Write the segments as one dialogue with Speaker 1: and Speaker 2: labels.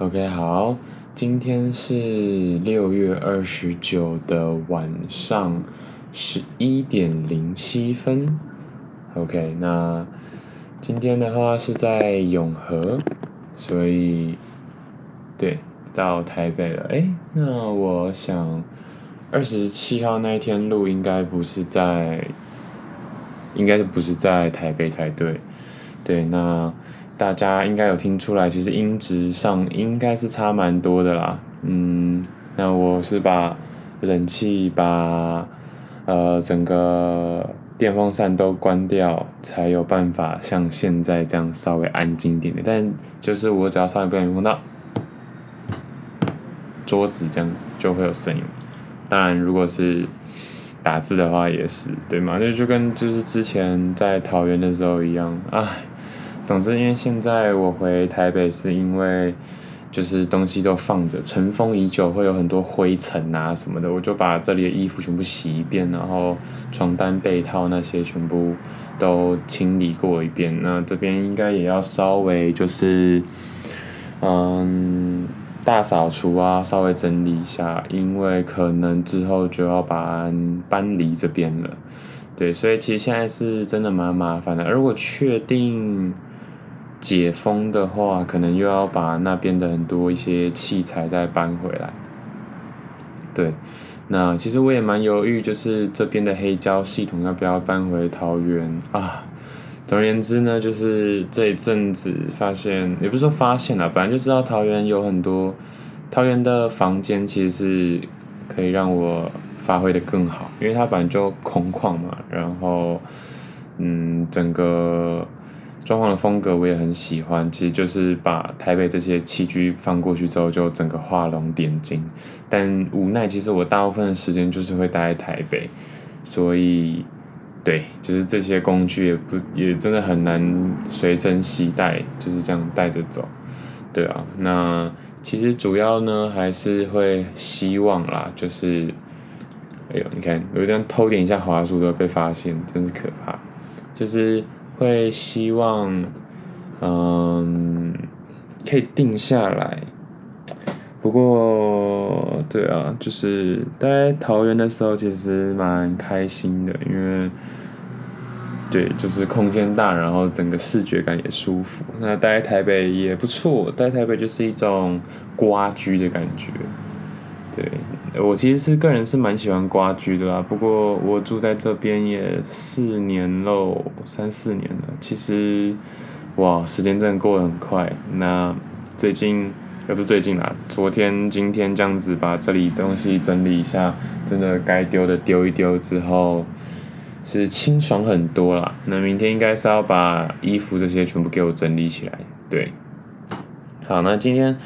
Speaker 1: OK，好，今天是六月二十九的晚上十一点零七分。OK，那今天的话是在永和，所以对，到台北了。诶，那我想二十七号那一天录应该不是在，应该是不是在台北才对。对，那。大家应该有听出来，其实音质上应该是差蛮多的啦。嗯，那我是把冷气、把呃整个电风扇都关掉，才有办法像现在这样稍微安静点的。但就是我只要稍微不小心碰到桌子这样子，就会有声音。当然，如果是打字的话，也是对吗？就就跟就是之前在桃园的时候一样，唉。总之，因为现在我回台北是因为就是东西都放着，尘封已久，会有很多灰尘啊什么的，我就把这里的衣服全部洗一遍，然后床单、被套那些全部都清理过一遍。那这边应该也要稍微就是嗯大扫除啊，稍微整理一下，因为可能之后就要把搬离这边了。对，所以其实现在是真的蛮麻烦的。而我确定。解封的话，可能又要把那边的很多一些器材再搬回来。对，那其实我也蛮犹豫，就是这边的黑胶系统要不要搬回桃园啊？总而言之呢，就是这一阵子发现，也不是说发现了，本来就知道桃园有很多桃园的房间，其实是可以让我发挥得更好，因为它本来就空旷嘛，然后嗯，整个。装潢的风格我也很喜欢，其实就是把台北这些器具放过去之后，就整个画龙点睛。但无奈，其实我大部分的时间就是会待在台北，所以对，就是这些工具也不也真的很难随身携带，就是这样带着走。对啊，那其实主要呢还是会希望啦，就是哎呦，你看有这样偷点一下滑鼠都会被发现，真是可怕，就是。会希望，嗯，可以定下来。不过，对啊，就是待桃园的时候，其实蛮开心的，因为，对，就是空间大，然后整个视觉感也舒服。那待台北也不错，待台北就是一种蜗居的感觉，对。我其实是个人是蛮喜欢蜗居的啦，不过我住在这边也四年喽，三四年了。其实，哇，时间真的过得很快。那最近，也不是最近啦，昨天、今天这样子把这里东西整理一下，真的该丢的丢一丢之后，是清爽很多啦。那明天应该是要把衣服这些全部给我整理起来。对，好，那今天。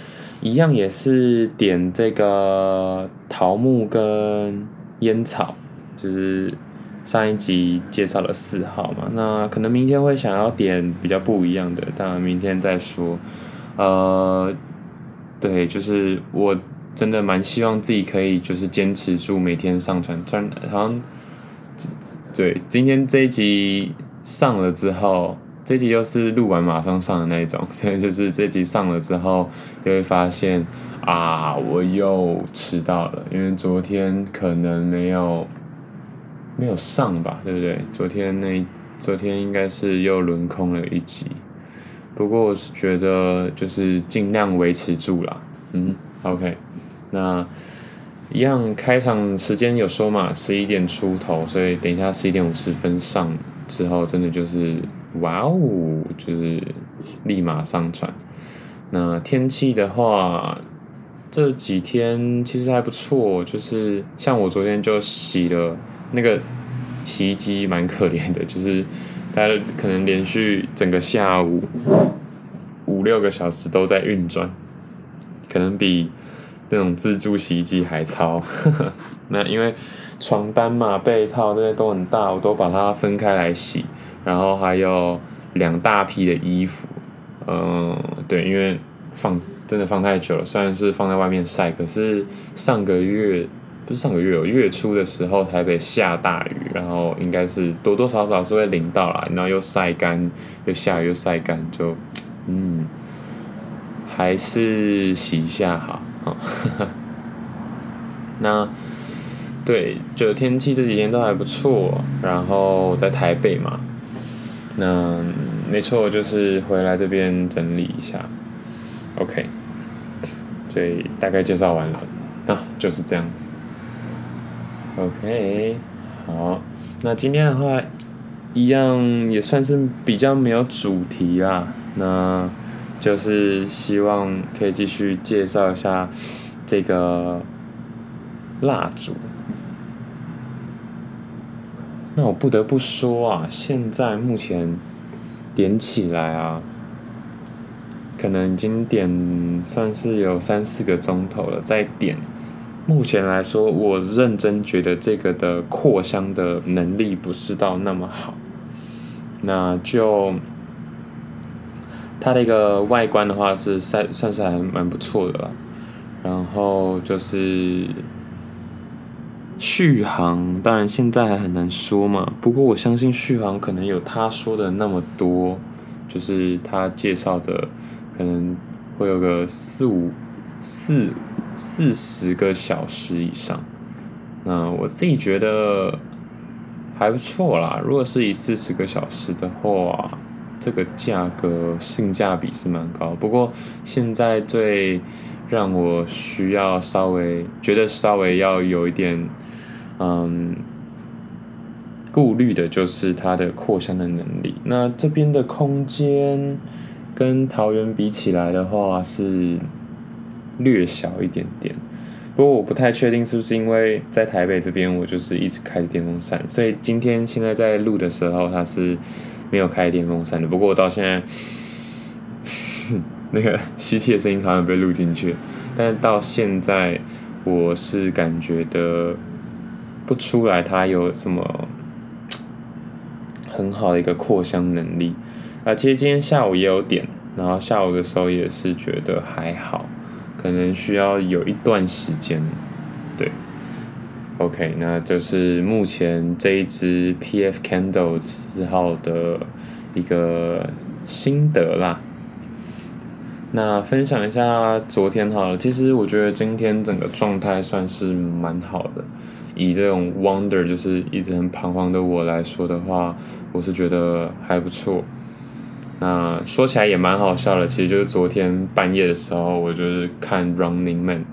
Speaker 1: 一样也是点这个桃木跟烟草，就是上一集介绍了四号嘛，那可能明天会想要点比较不一样的，当然明天再说。呃，对，就是我真的蛮希望自己可以就是坚持住每天上传，传好像对，今天这一集上了之后。这集又是录完马上上的那一种，所以就是这集上了之后，就会发现啊，我又迟到了，因为昨天可能没有没有上吧，对不对？昨天那昨天应该是又轮空了一集，不过我是觉得就是尽量维持住了，嗯，OK，那一样开场时间有说嘛，十一点出头，所以等一下十一点五十分上之后，真的就是。哇哦，就是立马上传。那天气的话，这几天其实还不错。就是像我昨天就洗了那个洗衣机，蛮可怜的，就是它可能连续整个下午五六个小时都在运转，可能比那种自助洗衣机还糙。那因为床单嘛、被套这些都很大，我都把它分开来洗。然后还有两大批的衣服，嗯，对，因为放真的放太久了，虽然是放在外面晒，可是上个月不是上个月，月初的时候台北下大雨，然后应该是多多少少是会淋到啦，然后又晒干，又下雨又晒干，就 嗯，还是洗一下好。那对，就天气这几天都还不错。然后在台北嘛，那没错，就是回来这边整理一下。OK，所以大概介绍完了，啊，就是这样子。OK，好，那今天的话，一样也算是比较没有主题啦，那就是希望可以继续介绍一下这个蜡烛。那我不得不说啊，现在目前点起来啊，可能已经点算是有三四个钟头了，再点。目前来说，我认真觉得这个的扩香的能力不是到那么好。那就它的一个外观的话是算算是还蛮不错的了。然后就是续航，当然现在还很难说嘛。不过我相信续航可能有他说的那么多，就是他介绍的可能会有个四五四。四十个小时以上，那我自己觉得还不错啦。如果是以四十个小时的话，这个价格性价比是蛮高。不过现在最让我需要稍微觉得稍微要有一点嗯顾虑的，就是它的扩香的能力。那这边的空间跟桃园比起来的话是。略小一点点，不过我不太确定是不是因为在台北这边，我就是一直开着电风扇，所以今天现在在录的时候，它是没有开电风扇的。不过我到现在，那个吸气的声音好像被录进去，但是到现在我是感觉的不出来它有什么很好的一个扩香能力啊。其实今天下午也有点，然后下午的时候也是觉得还好。可能需要有一段时间，，OK，那就是目前这一支 PF Candle 四号的一个心得啦。那分享一下昨天好了，其实我觉得今天整个状态算是蛮好的。以这种 Wonder 就是一直很彷徨的我来说的话，我是觉得还不错。那说起来也蛮好笑的，其实就是昨天半夜的时候，我就是看 Running Man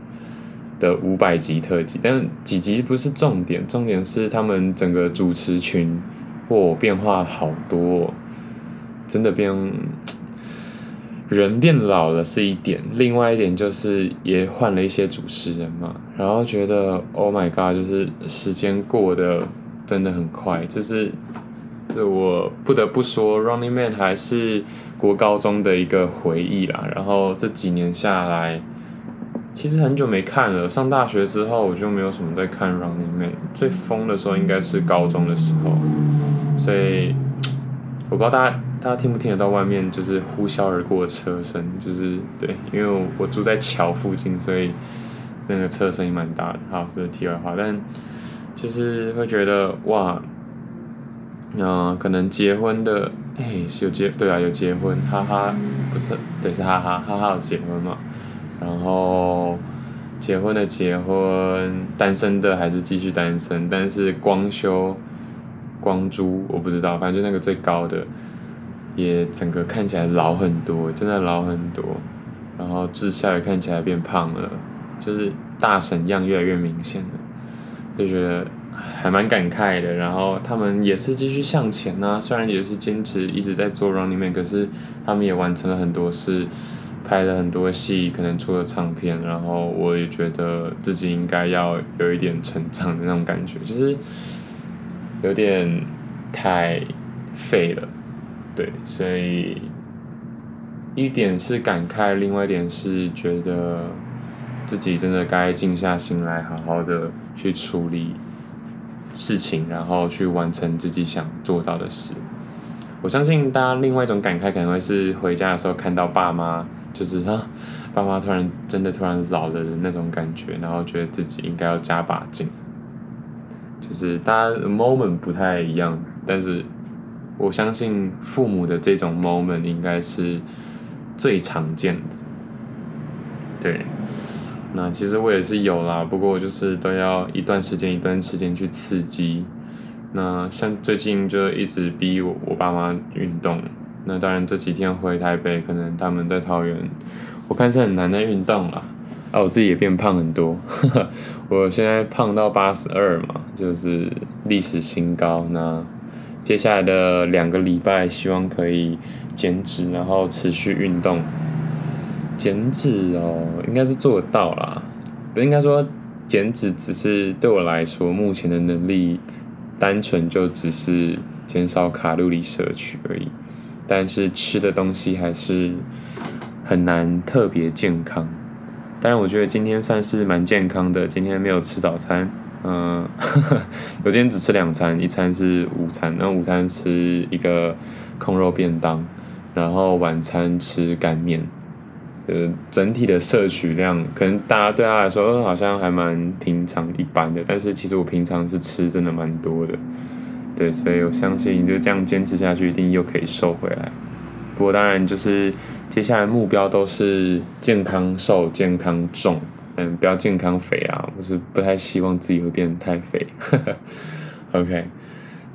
Speaker 1: 的五百集特辑，但几集不是重点，重点是他们整个主持群，哇，变化好多，真的变人变老了是一点，另外一点就是也换了一些主持人嘛，然后觉得 Oh my God，就是时间过得真的很快，就是。这我不得不说，Running Man 还是国高中的一个回忆啦。然后这几年下来，其实很久没看了。上大学之后，我就没有什么在看 Running Man。最疯的时候应该是高中的时候，所以我不知道大家大家听不听得到外面就是呼啸而过的车声，就是对，因为我住在桥附近，所以那个车声音蛮大的。好，这是题外话，但就是会觉得哇。那、可能结婚的，哎，有结对啊，有结婚，哈哈，不是，对，是哈哈，哈哈有结婚嘛。然后结婚的结婚，单身的还是继续单身，但是光修、光洙，我不知道，反正就那个最高的，也整个看起来老很多，真的老很多。然后志孝也看起来变胖了，就是大婶样越来越明显了，就觉得。还蛮感慨的，然后他们也是继续向前呐、啊，虽然也是坚持一直在做 Running Man，可是他们也完成了很多事，拍了很多戏，可能出了唱片，然后我也觉得自己应该要有一点成长的那种感觉，就是有点太废了，对，所以一点是感慨，另外一点是觉得自己真的该静下心来，好好的去处理。事情，然后去完成自己想做到的事。我相信大家另外一种感慨可能会是回家的时候看到爸妈，就是啊，爸妈突然真的突然老了的那种感觉，然后觉得自己应该要加把劲。就是大家 moment 不太一样，但是我相信父母的这种 moment 应该是最常见的。对，那其实我也是有啦，不过就是都要一段时间一段时间去刺激。那像最近就一直逼我我爸妈运动，那当然这几天回台北，可能他们在桃园，我看是很难的运动啦。啊，我自己也变胖很多，我现在胖到八十二嘛，就是历史新高。那接下来的两个礼拜，希望可以减脂，然后持续运动。减脂哦，应该是做得到啦，不应该说减脂只是对我来说目前的能力。单纯就只是减少卡路里摄取而已，但是吃的东西还是很难特别健康。当然，我觉得今天算是蛮健康的。今天没有吃早餐，嗯，我今天只吃两餐，一餐是午餐，那午餐吃一个控肉便当，然后晚餐吃干面。呃，整体的摄取量可能大家对他来说，好像还蛮平常一般的。但是其实我平常是吃真的蛮多的，对，所以我相信就这样坚持下去，一定又可以瘦回来。不过当然就是接下来目标都是健康瘦、健康重，嗯，不要健康肥啊，我是不太希望自己会变得太肥。OK，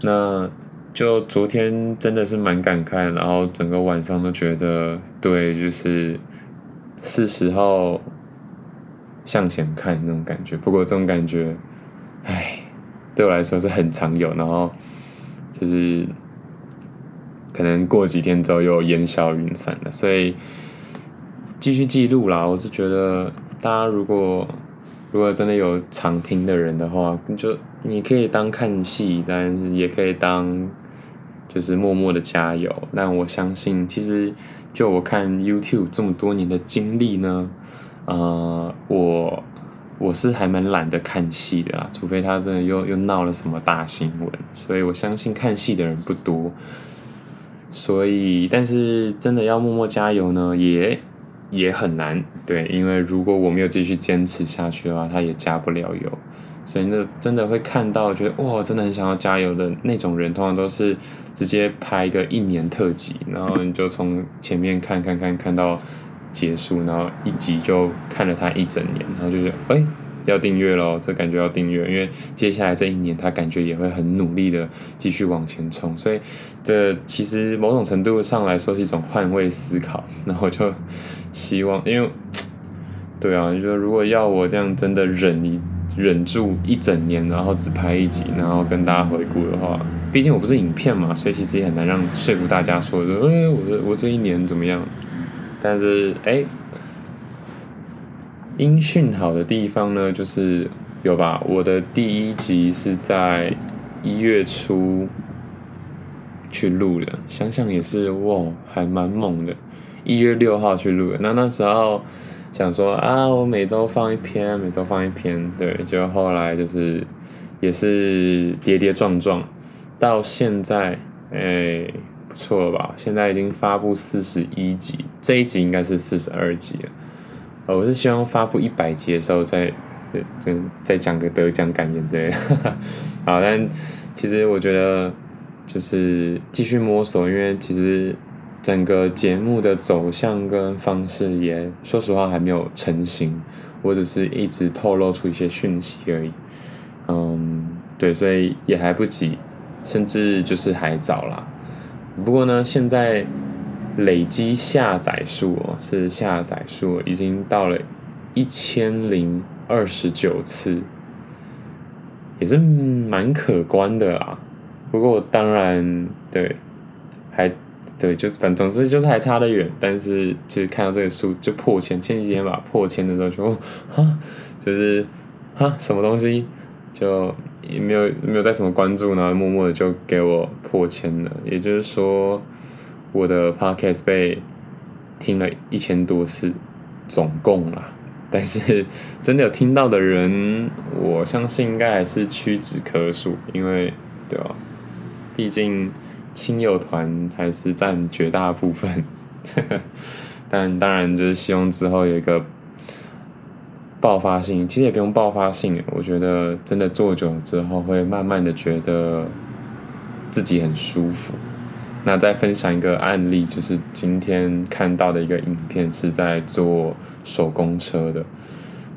Speaker 1: 那就昨天真的是蛮感慨，然后整个晚上都觉得对，就是。是时候向前看那种感觉，不过这种感觉，唉，对我来说是很常有，然后就是可能过几天之后又烟消云散了，所以继续记录啦。我是觉得大家如果如果真的有常听的人的话，就你可以当看戏，但也可以当就是默默的加油。但我相信，其实。就我看 YouTube 这么多年的经历呢，呃，我我是还蛮懒得看戏的啦，除非他真的又又闹了什么大新闻，所以我相信看戏的人不多。所以，但是真的要默默加油呢，也也很难，对，因为如果我没有继续坚持下去的话，他也加不了油。所以那真的会看到，觉得哇，真的很想要加油的那种人，通常都是直接拍一个一年特辑，然后你就从前面看看看看到结束，然后一集就看了他一整年，然后就觉得哎，要订阅咯，这感觉要订阅，因为接下来这一年他感觉也会很努力的继续往前冲，所以这其实某种程度上来说是一种换位思考，然后就希望，因为对啊，你说如果要我这样真的忍一。忍住一整年，然后只拍一集，然后跟大家回顾的话，毕竟我不是影片嘛，所以其实也很难让说服大家说，说，哎，我的我这一年怎么样？但是，哎，音讯好的地方呢，就是有吧？我的第一集是在一月初去录的，想想也是哇，还蛮猛的。一月六号去录的，那那时候。想说啊，我每周放一篇，每周放一篇，对，就后来就是也是跌跌撞撞，到现在，哎，错了吧？现在已经发布四十一集，这一集应该是四十二集了。我是希望发布一百集的时候再，再再讲个得奖感言之类的。好，但其实我觉得就是继续摸索，因为其实。整个节目的走向跟方式也，说实话还没有成型，我只是一直透露出一些讯息而已。嗯，对，所以也还不急，甚至就是还早啦。不过呢，现在累积下载数哦，是下载数已经到了一千零二十九次，也是蛮可观的啦。不过当然，对，还。对，就是反总之就是还差得远，但是其实看到这个数就破千，前几天吧破千的时候就哈，就是哈什么东西就也没有没有带什么关注，然后默默的就给我破千了，也就是说我的 podcast 被听了一千多次，总共啦，但是真的有听到的人，我相信应该还是屈指可数，因为对吧，毕竟。亲友团还是占绝大部分，但当然就是希望之后有一个爆发性，其实也不用爆发性，我觉得真的做久了之后会慢慢的觉得自己很舒服，那再分享一个案例，就是今天看到的一个影片，是在做手工车的。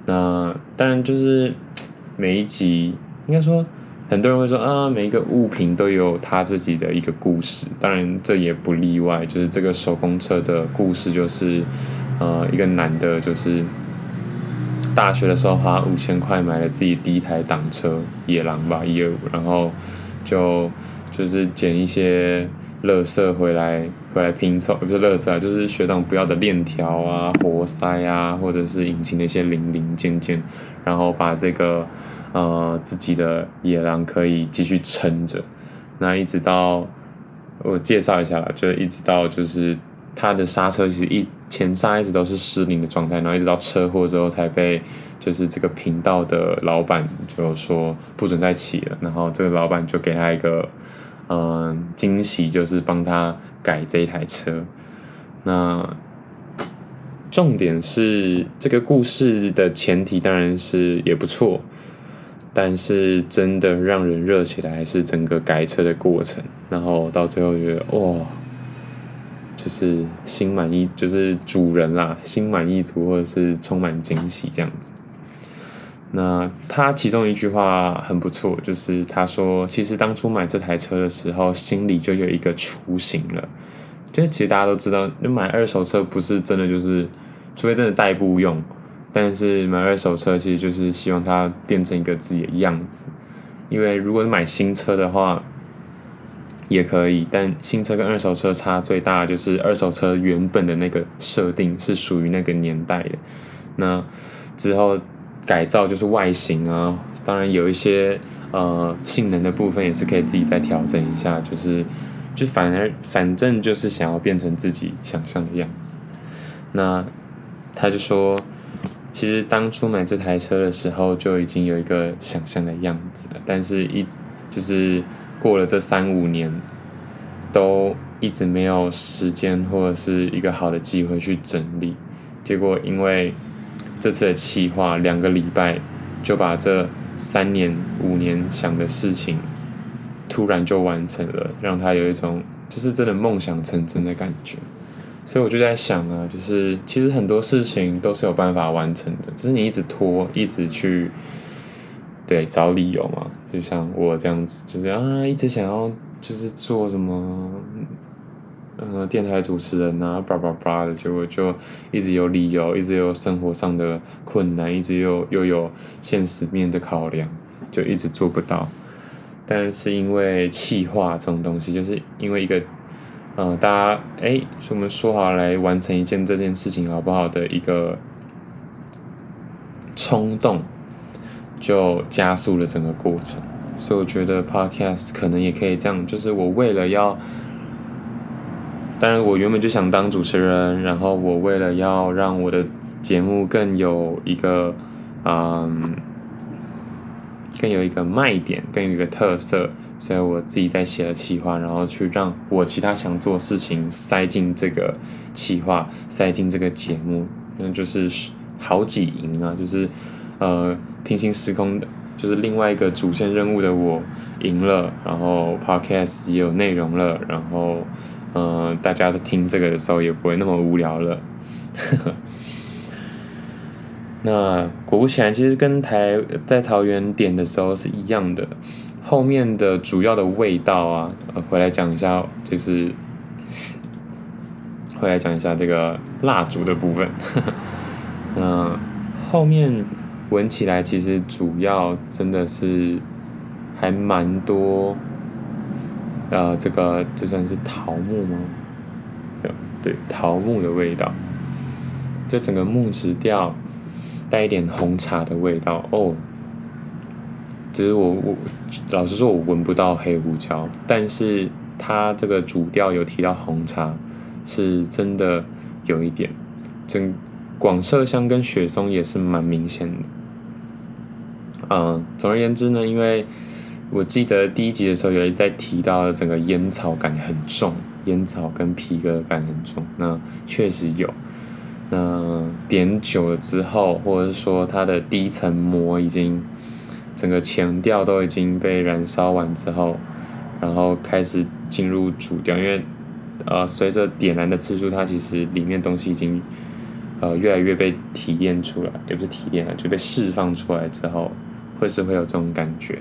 Speaker 1: 那当然就是 每一集，应该说很多人会说啊，每一个物品都有他自己的一个故事。当然这也不例外，就是这个手工车的故事，就是呃一个男的，就是大学的时候花五千块买了自己第一台挡车，野狼吧一二五，然后就就是捡一些。垃圾回来，回来拼凑，不是垃圾啊，就是学长不要的链条啊、活塞啊，或者是引擎的一些零零件件，然后把这个呃自己的野狼可以继续撑着，那一直到我介绍一下啦，就一直到就是他的刹车其实一前刹一直都是失灵的状态，然后一直到车祸之后才被就是这个频道的老板就说不准再骑了，然后这个老板就给他一个。嗯，惊喜就是帮他改这一台车。那重点是这个故事的前提当然是也不错，但是真的让人热起来是整个改车的过程。然后到最后觉得哇，就是心满意，就是主人啦，心满意足，或者是充满惊喜这样子。那他其中一句话很不错，就是他说：“其实当初买这台车的时候，心里就有一个雏形了。就其实大家都知道，买二手车不是真的就是，除非真的代步用。但是买二手车其实就是希望它变成一个自己的样子。因为如果买新车的话，也可以，但新车跟二手车差最大就是二手车原本的那个设定是属于那个年代的。那之后。”改造就是外形啊，当然有一些呃性能的部分也是可以自己再调整一下，就是就反而反正就是想要变成自己想象的样子。那他就说，其实当初买这台车的时候就已经有一个想象的样子了，但是一就是过了这三五年，都一直没有时间或者是一个好的机会去整理，结果因为。这次的企划两个礼拜就把这三年五年想的事情突然就完成了，让他有一种就是真的梦想成真的感觉。所以我就在想啊，就是其实很多事情都是有办法完成的，只是你一直拖，一直去对找理由嘛。就像我这样子，就是啊，一直想要就是做什么。呃，电台主持人啊，叭叭叭的，结果就一直有理由，一直有生活上的困难，一直又又有现实面的考量，就一直做不到。但是因为气话这种东西，就是因为一个呃，大家哎，我们说好来完成一件这件事情好不好的一个冲动，就加速了整个过程。所以我觉得 Podcast 可能也可以这样，就是我为了要。当然，我原本就想当主持人，然后我为了要让我的节目更有一个，嗯，更有一个卖点，更有一个特色，所以我自己在写了企划，然后去让我其他想做事情塞进这个企划，塞进这个节目，那就是好几赢啊，就是呃平行时空的，就是另外一个主线任务的我赢了，然后 Podcast 也有内容了，然后。嗯、呃，大家在听这个的时候也不会那么无聊了。那果不其然，其实跟台在桃园点的时候是一样的。后面的主要的味道啊，回来讲一下，就是回来讲一下这个蜡烛的部分。嗯，后面闻起来其实主要真的是还蛮多。呃，这个这算是桃木吗？对，桃木的味道，就整个木质调带一点红茶的味道哦。只是我我老实说，我闻不到黑胡椒，但是它这个主调有提到红茶，是真的有一点。整广麝香跟雪松也是蛮明显的。嗯，总而言之呢，因为。我记得第一集的时候有一在提到整个烟草感很重，烟草跟皮革感很重，那确实有。那点久了之后，或者是说它的第一层膜已经整个前调都已经被燃烧完之后，然后开始进入主调，因为呃，随着点燃的次数，它其实里面东西已经呃越来越被提炼出来，也不是提炼了，就被释放出来之后，会是会有这种感觉。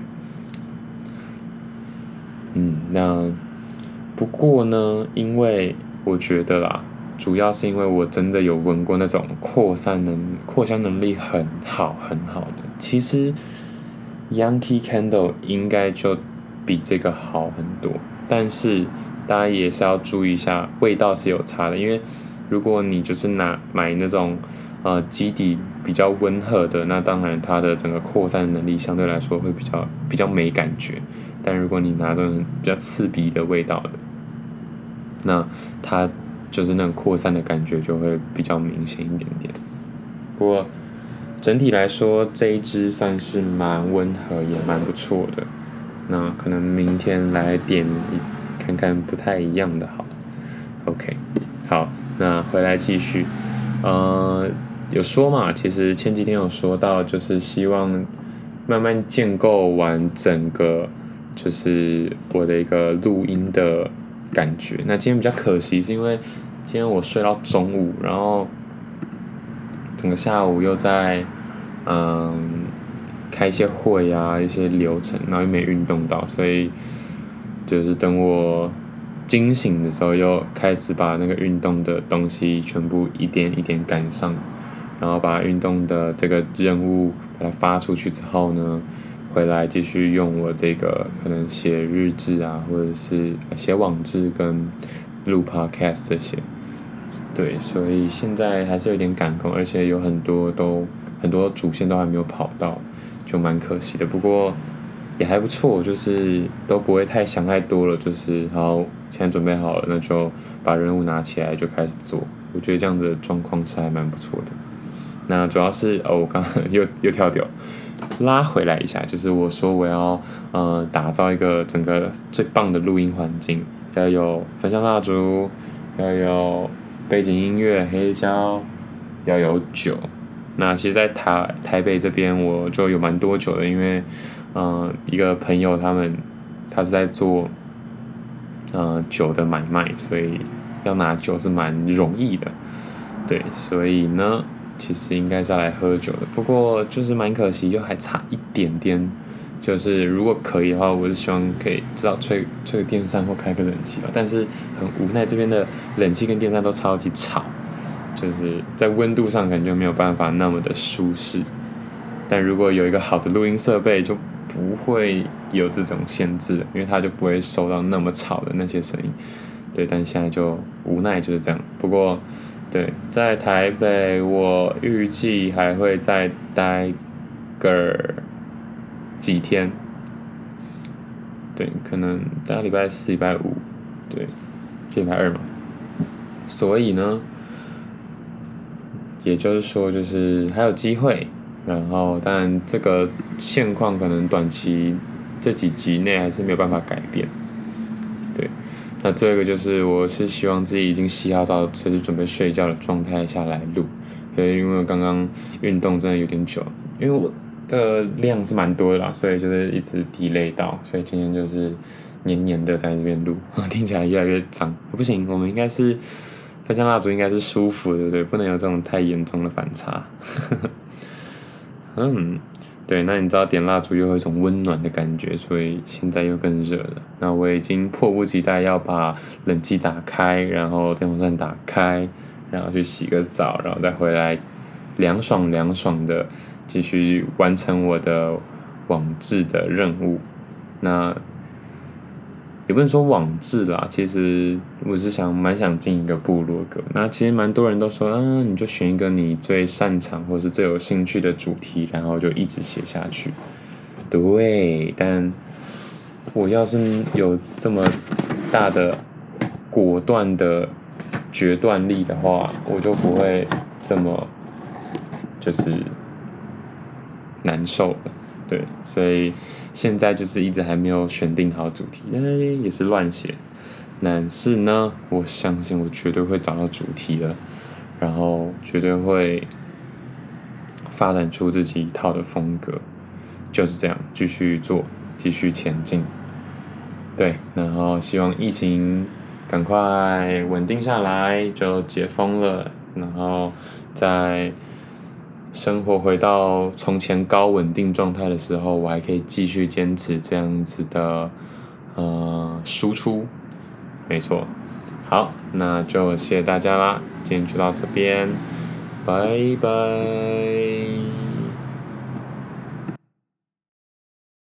Speaker 1: 嗯，那不过呢，因为我觉得啦，主要是因为我真的有闻过那种扩散能、扩香能力很好很好的，其实 Yankee Candle 应该就比这个好很多，但是大家也是要注意一下，味道是有差的，因为如果你就是拿买那种呃基底比较温和的，那当然它的整个扩散能力相对来说会比较比较没感觉。但如果你拿这种比较刺鼻的味道的，那它就是那种扩散的感觉就会比较明显一点点。不过整体来说，这一支算是蛮温和也蛮不错的。那可能明天来点看看不太一样的好。OK，好，那回来继续。呃，有说嘛？其实前几天有说到，就是希望慢慢建构完整个。就是我的一个录音的感觉。那今天比较可惜，是因为今天我睡到中午，然后整个下午又在嗯开一些会啊，一些流程，然后又没运动到，所以就是等我惊醒的时候，又开始把那个运动的东西全部一点一点赶上，然后把运动的这个任务把它发出去之后呢，回来继续用我这个可能写日志啊，或者是写网志跟录 podcast 这些，对，所以现在还是有点赶工，而且有很多都很多主线都还没有跑到，就蛮可惜的。不过也还不错，就是都不会太想太多了，就是好，现在准备好了，那就把任务拿起来就开始做。我觉得这样的状况是还蛮不错的。那主要是哦，我刚 又又跳掉。拉回来一下，就是我说我要呃打造一个整个最棒的录音环境，要有焚香蜡烛，要有背景音乐黑胶，要有酒。那其实，在台台北这边我就有蛮多酒的，因为嗯、一个朋友他们他是在做呃酒的买卖，所以要拿酒是蛮容易的。对，所以呢。其实应该是要来喝酒的，不过就是蛮可惜，就还差一点点。就是如果可以的话，我是希望可以至少吹吹个电扇或开个冷气吧。但是很无奈，这边的冷气跟电扇都超级吵，就是在温度上感觉没有办法那么的舒适。但如果有一个好的录音设备，就不会有这种限制，因为它就不会收到那么吵的那些声音。对，但现在就无奈就是这样。不过。对，在台北，我预计还会再待个几天。对，可能待礼拜四、礼拜五，对，礼拜二嘛。所以呢，也就是说，就是还有机会。然后，但这个现况可能短期这几集内还是没有办法改变。那这个就是，我是希望自己已经洗好澡，随时准备睡觉的状态下来录，因为因为刚刚运动真的有点久，因为我的量是蛮多的啦，所以就是一直提累到，所以今天就是黏黏的在那边录，听起来越来越脏，不行，我们应该是焚香蜡烛应该是舒服的，对不对？不能有这种太严重的反差，嗯。对，那你知道点蜡烛又有一种温暖的感觉，所以现在又更热了。那我已经迫不及待要把冷气打开，然后电风扇打开，然后去洗个澡，然后再回来凉爽凉爽的继续完成我的网志的任务。那。也不能说网志啦，其实我是想蛮想进一个部落格。那其实蛮多人都说，嗯、啊，你就选一个你最擅长或者是最有兴趣的主题，然后就一直写下去。对，但我要是有这么大的果断的决断力的话，我就不会这么就是难受了。对，所以。现在就是一直还没有选定好主题，哎，也是乱写。但是呢，我相信我绝对会找到主题的，然后绝对会发展出自己一套的风格，就是这样，继续做，继续前进。对，然后希望疫情赶快稳定下来，就解封了，然后在生活回到从前高稳定状态的时候，我还可以继续坚持这样子的呃输出，没错。好，那就谢谢大家啦，今天就到这边，拜拜。